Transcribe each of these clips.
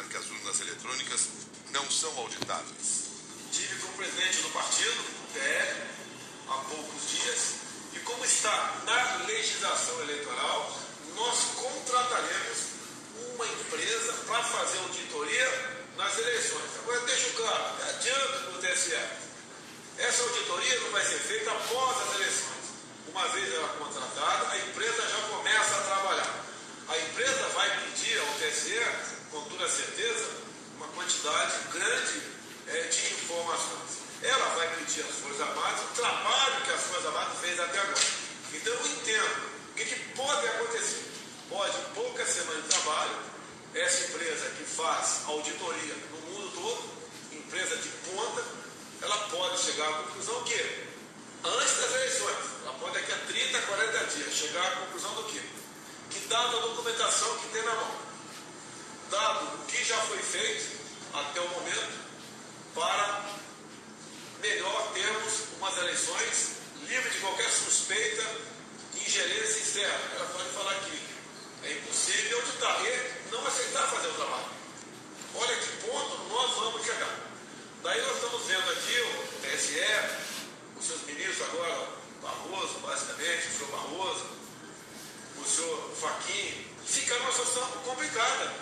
que as urnas eletrônicas não são auditáveis. Tive com o presidente do partido, PL, há poucos dias, e como está na legislação eleitoral, nós contrataremos uma empresa para fazer auditoria nas eleições. Agora deixo claro, adianto o TSE, essa auditoria não vai ser feita após as eleições. Uma vez ela contratada, a empresa já começa a trabalhar. A empresa vai pedir ao TSE com toda certeza, uma quantidade grande é, de informações. Ela vai pedir às Forças Armadas o trabalho que as Forças Armadas fez até agora. Então eu entendo o que, que pode acontecer. Pode, em poucas semanas de trabalho, essa empresa que faz auditoria no mundo todo, empresa de ponta, ela pode chegar à conclusão que, antes das eleições, ela pode daqui a 30, 40 dias, chegar à conclusão do quê? Que dada a documentação que tem na mão, dado o que já foi feito até o momento, para melhor termos umas eleições livres de qualquer suspeita de ingerência externa. Ela pode falar que é impossível auditar e não aceitar fazer o trabalho. Olha que ponto nós vamos chegar. Daí nós estamos vendo aqui o TSE, os seus ministros agora, Barroso, basicamente, o senhor Barroso, o senhor Faquim, fica numa situação complicada.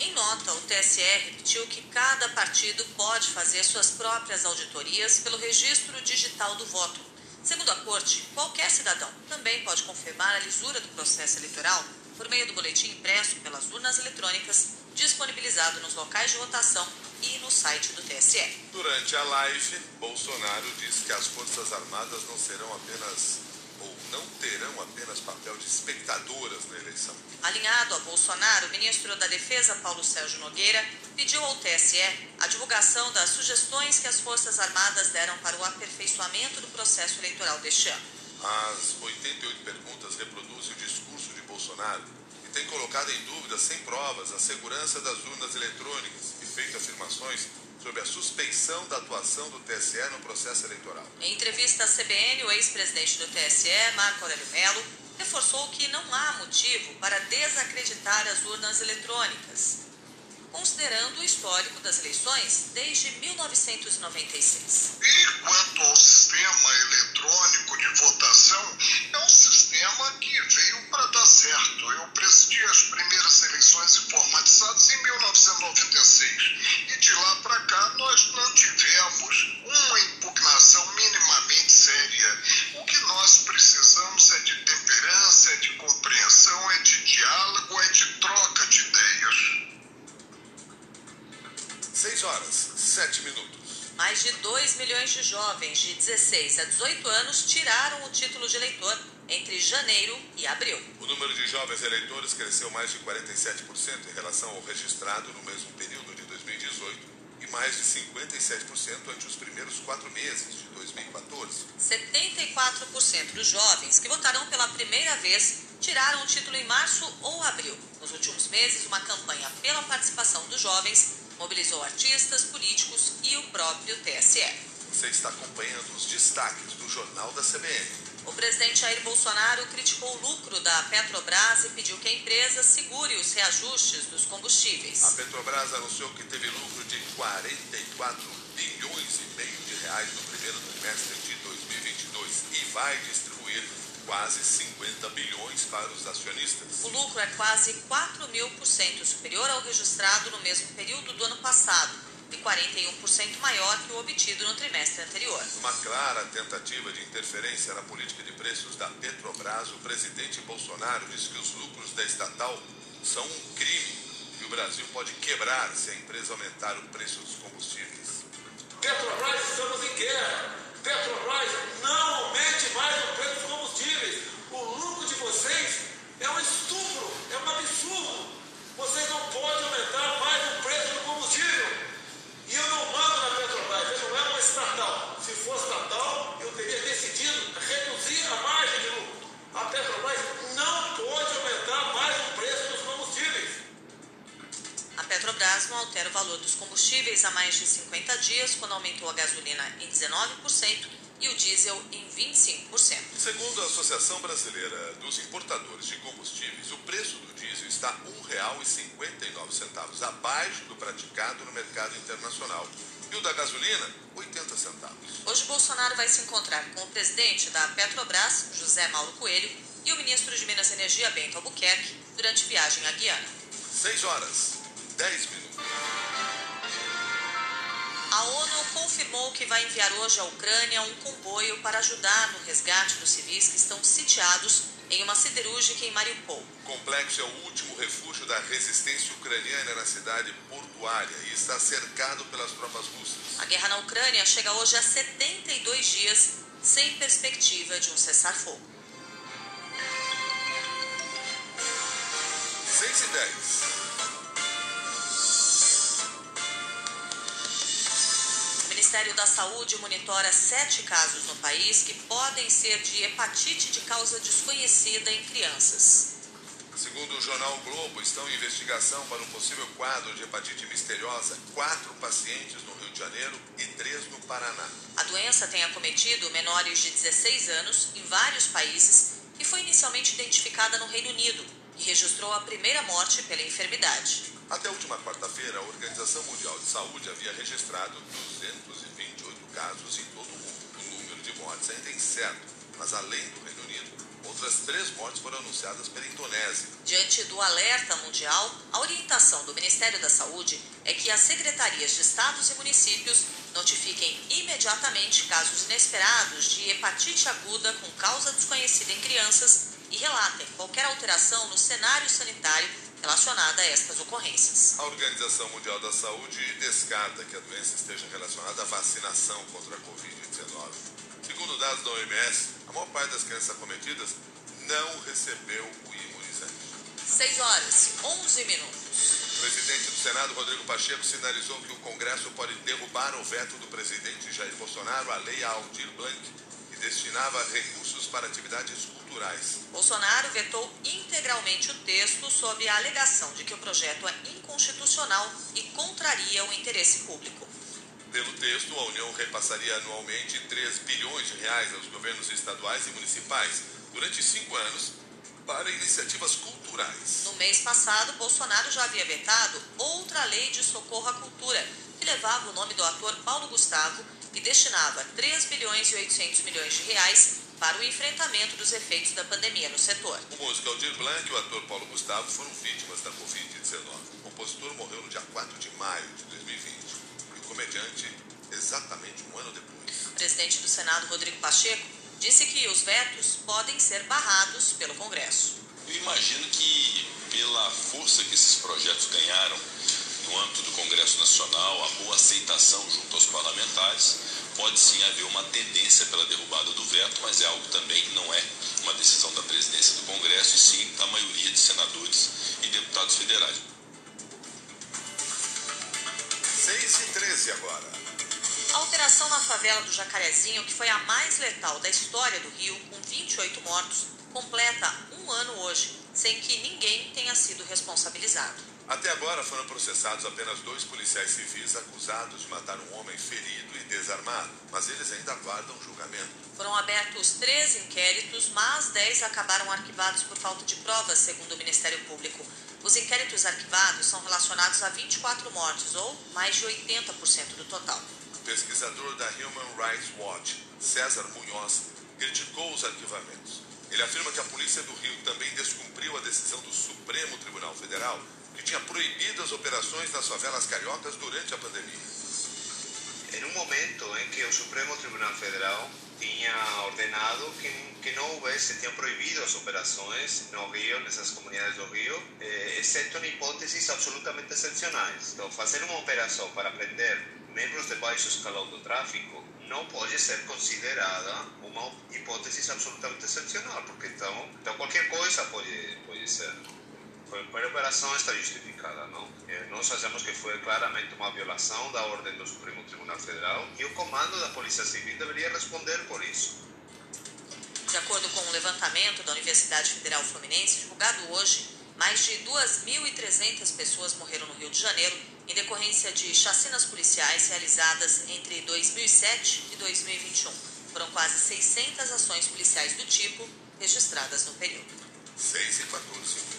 Em nota, o TSE repetiu que cada partido pode fazer suas próprias auditorias pelo registro digital do voto. Segundo a Corte, qualquer cidadão também pode confirmar a lisura do processo eleitoral por meio do boletim impresso pelas urnas eletrônicas disponibilizado nos locais de votação e no site do TSE. Durante a live, Bolsonaro disse que as Forças Armadas não serão apenas ou não terão apenas papel de espectadoras na eleição. Alinhado a Bolsonaro, o ministro da Defesa, Paulo Sérgio Nogueira, pediu ao TSE a divulgação das sugestões que as Forças Armadas deram para o aperfeiçoamento do processo eleitoral deste ano. As 88 perguntas reproduzem o discurso Bolsonaro e tem colocado em dúvida, sem provas, a segurança das urnas eletrônicas e feito afirmações sobre a suspeição da atuação do TSE no processo eleitoral. Em entrevista à CBN, o ex-presidente do TSE, Marco Aurélio Mello, reforçou que não há motivo para desacreditar as urnas eletrônicas, considerando o histórico das eleições desde 1996. E quanto ao sistema eletrônico de votação, é um sistema 7 minutos. Mais de 2 milhões de jovens de 16 a 18 anos tiraram o título de eleitor entre janeiro e abril. O número de jovens eleitores cresceu mais de 47% em relação ao registrado no mesmo período de 2018 e mais de 57% ante os primeiros quatro meses de 2014. 74% dos jovens que votarão pela primeira vez tiraram o título em março ou abril. Nos últimos meses, uma campanha pela participação dos jovens mobilizou artistas, políticos e o próprio TSE. Você está acompanhando os destaques do Jornal da CBN. O presidente Jair Bolsonaro criticou o lucro da Petrobras e pediu que a empresa segure os reajustes dos combustíveis. A Petrobras anunciou que teve lucro de 44 reais no primeiro trimestre de 2022 e vai distribuir quase 50 bilhões para os acionistas. O lucro é quase 4 mil por cento superior ao registrado no mesmo período do ano passado e 41% maior que o obtido no trimestre anterior. Uma clara tentativa de interferência na política de preços da Petrobras, o presidente Bolsonaro disse que os lucros da estatal são um crime e o Brasil pode quebrar se a empresa aumentar o preço dos combustíveis. Petrobras, estamos em guerra. Petrobras, não aumente mais o preço dos combustíveis. O lucro de vocês é um estupro, é um absurdo. Vocês não podem aumentar mais o preço do combustível. E eu não mando na Petrobras, eu não é uma estatal. Não altera o valor dos combustíveis há mais de 50 dias, quando aumentou a gasolina em 19% e o diesel em 25%. Segundo a Associação Brasileira dos importadores de combustíveis, o preço do diesel está R$ 1,59, abaixo do praticado no mercado internacional. E o da gasolina, 80 centavos. Hoje, Bolsonaro vai se encontrar com o presidente da Petrobras, José Mauro Coelho, e o ministro de Minas e Energia, Bento Albuquerque, durante viagem à Guiana. 6 horas, 10 minutos. A ONU confirmou que vai enviar hoje à Ucrânia um comboio para ajudar no resgate dos civis que estão sitiados em uma siderúrgica em Mariupol. O complexo é o último refúgio da resistência ucraniana na cidade portuária e está cercado pelas tropas russas. A guerra na Ucrânia chega hoje a 72 dias sem perspectiva de um cessar-fogo. 6 e 10. Ministério da Saúde monitora sete casos no país que podem ser de hepatite de causa desconhecida em crianças. Segundo o jornal Globo, estão em investigação para um possível quadro de hepatite misteriosa quatro pacientes no Rio de Janeiro e três no Paraná. A doença tem acometido menores de 16 anos em vários países e foi inicialmente identificada no Reino Unido, que registrou a primeira morte pela enfermidade. Até a última quarta-feira, a Organização Mundial de Saúde havia registrado 228 casos em todo o mundo. O número de mortes ainda é incerto, mas além do Reino Unido, outras três mortes foram anunciadas pela Indonésia. Diante do alerta mundial, a orientação do Ministério da Saúde é que as secretarias de estados e municípios notifiquem imediatamente casos inesperados de hepatite aguda com causa desconhecida em crianças e relatem qualquer alteração no cenário sanitário relacionada a estas ocorrências. A Organização Mundial da Saúde descarta que a doença esteja relacionada à vacinação contra a Covid-19. Segundo dados da OMS, a maior parte das crianças acometidas não recebeu o imunizante. 6 horas, 11 minutos. O presidente do Senado, Rodrigo Pacheco, sinalizou que o Congresso pode derrubar o veto do presidente Jair Bolsonaro à lei Aldir Blanc, que destinava recursos para atividades culturais. Bolsonaro vetou integralmente o texto sob a alegação de que o projeto é inconstitucional e contraria o interesse público. Pelo texto, a União repassaria anualmente 3 bilhões de reais aos governos estaduais e municipais durante cinco anos para iniciativas culturais. No mês passado, Bolsonaro já havia vetado outra lei de socorro à cultura, que levava o nome do ator Paulo Gustavo e destinava 3 bilhões e 800 milhões de reais para o enfrentamento dos efeitos da pandemia no setor. O músico Aldir Blanc e o ator Paulo Gustavo foram vítimas da Covid-19. O compositor morreu no dia 4 de maio de 2020 e o comediante exatamente um ano depois. O presidente do Senado, Rodrigo Pacheco, disse que os vetos podem ser barrados pelo Congresso. Eu imagino que, pela força que esses projetos ganharam no âmbito do Congresso Nacional, a boa aceitação junto aos parlamentares, pode sim haver uma tendência pela derrubada do veto, mas é algo também que não é uma decisão da presidência do Congresso, e sim da maioria de senadores e deputados federais. 6 e 13 agora. A operação na favela do Jacarezinho, que foi a mais letal da história do Rio, com 28 mortos, completa um ano hoje, sem que ninguém tenha sido responsabilizado. Até agora foram processados apenas dois policiais civis acusados de matar um homem ferido e desarmado, mas eles ainda aguardam julgamento. Foram abertos três inquéritos, mas dez acabaram arquivados por falta de provas, segundo o Ministério Público. Os inquéritos arquivados são relacionados a 24 mortes, ou mais de 80% do total. O pesquisador da Human Rights Watch, César Munhoz, criticou os arquivamentos. Ele afirma que a polícia do Rio também descumpriu a decisão do Supremo Tribunal Federal que tinha proibido as operações nas favelas cariocas durante a pandemia. Em um momento em que o Supremo Tribunal Federal tinha ordenado que, que não houvesse, tinha proibido as operações no Rio, nessas comunidades do Rio, eh, exceto em hipóteses absolutamente excepcionais. Então, fazer uma operação para prender membros de baixo escalão do tráfico não pode ser considerada uma hipótese absolutamente excepcional, porque então, então qualquer coisa pode, pode ser. Qualquer operação está justificada, não? Nós achamos que foi claramente uma violação da ordem do Supremo Tribunal Federal e o comando da Polícia Civil deveria responder por isso. De acordo com um levantamento da Universidade Federal Fluminense, divulgado hoje, mais de 2.300 pessoas morreram no Rio de Janeiro em decorrência de chacinas policiais realizadas entre 2007 e 2021. Foram quase 600 ações policiais do tipo registradas no período. 6 e 14.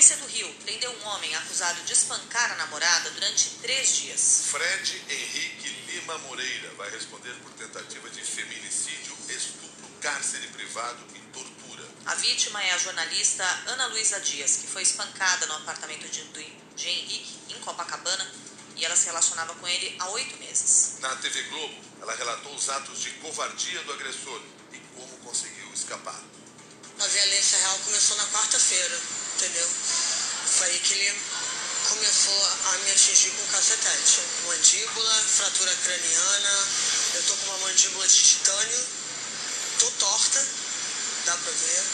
A polícia do Rio prendeu um homem acusado de espancar a namorada durante três dias. Fred Henrique Lima Moreira vai responder por tentativa de feminicídio, estupro, cárcere privado e tortura. A vítima é a jornalista Ana Luísa Dias, que foi espancada no apartamento de, de Henrique, em Copacabana, e ela se relacionava com ele há oito meses. Na TV Globo, ela relatou os atos de covardia do agressor e como conseguiu escapar. A violência real começou na quarta-feira, entendeu? Foi aí que ele começou a me atingir com cacetete. Mandíbula, fratura craniana, eu tô com uma mandíbula de titânio, tô torta, dá pra ver.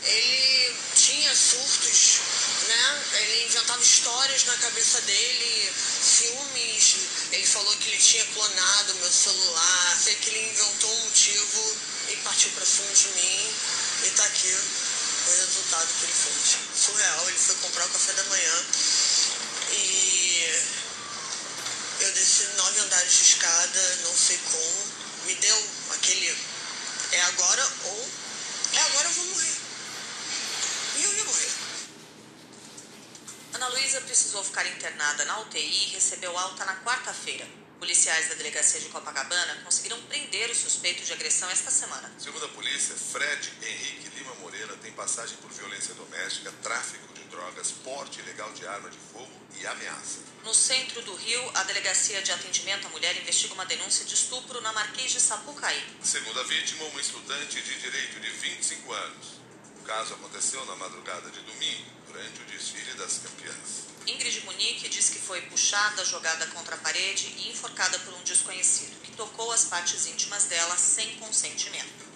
Ele tinha surtos, né? Ele inventava histórias na cabeça dele, filmes. Ele falou que ele tinha clonado meu celular, sei que ele inventou um motivo e partiu pra cima de mim. E tá aqui o resultado que ele fez. Surreal, ele foi comprar o café da manhã e eu desci nove andares de escada, não sei como. Me deu aquele é agora ou é agora eu vou morrer. E eu ia morrer. Ana Luísa precisou ficar internada na UTI e recebeu alta na quarta-feira. Policiais da delegacia de Copacabana conseguiram prender o suspeito de agressão esta semana. Segundo a polícia, Fred Henrique passagem por violência doméstica, tráfico de drogas, porte ilegal de arma de fogo e ameaça. No centro do Rio, a Delegacia de Atendimento à Mulher investiga uma denúncia de estupro na Marquês de Sapucaí. Segundo a vítima, uma estudante de direito de 25 anos. O caso aconteceu na madrugada de domingo, durante o desfile das campeãs. Ingrid Munique diz que foi puxada, jogada contra a parede e enforcada por um desconhecido, que tocou as partes íntimas dela sem consentimento.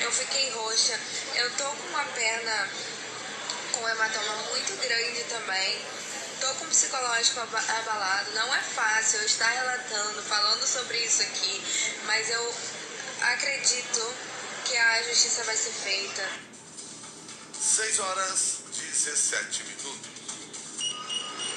Eu fiquei roxa. Eu tô com uma perna com hematoma muito grande também. Tô com o psicológico abalado. Não é fácil eu estar relatando, falando sobre isso aqui, mas eu acredito que a justiça vai ser feita. 6 horas 17 minutos.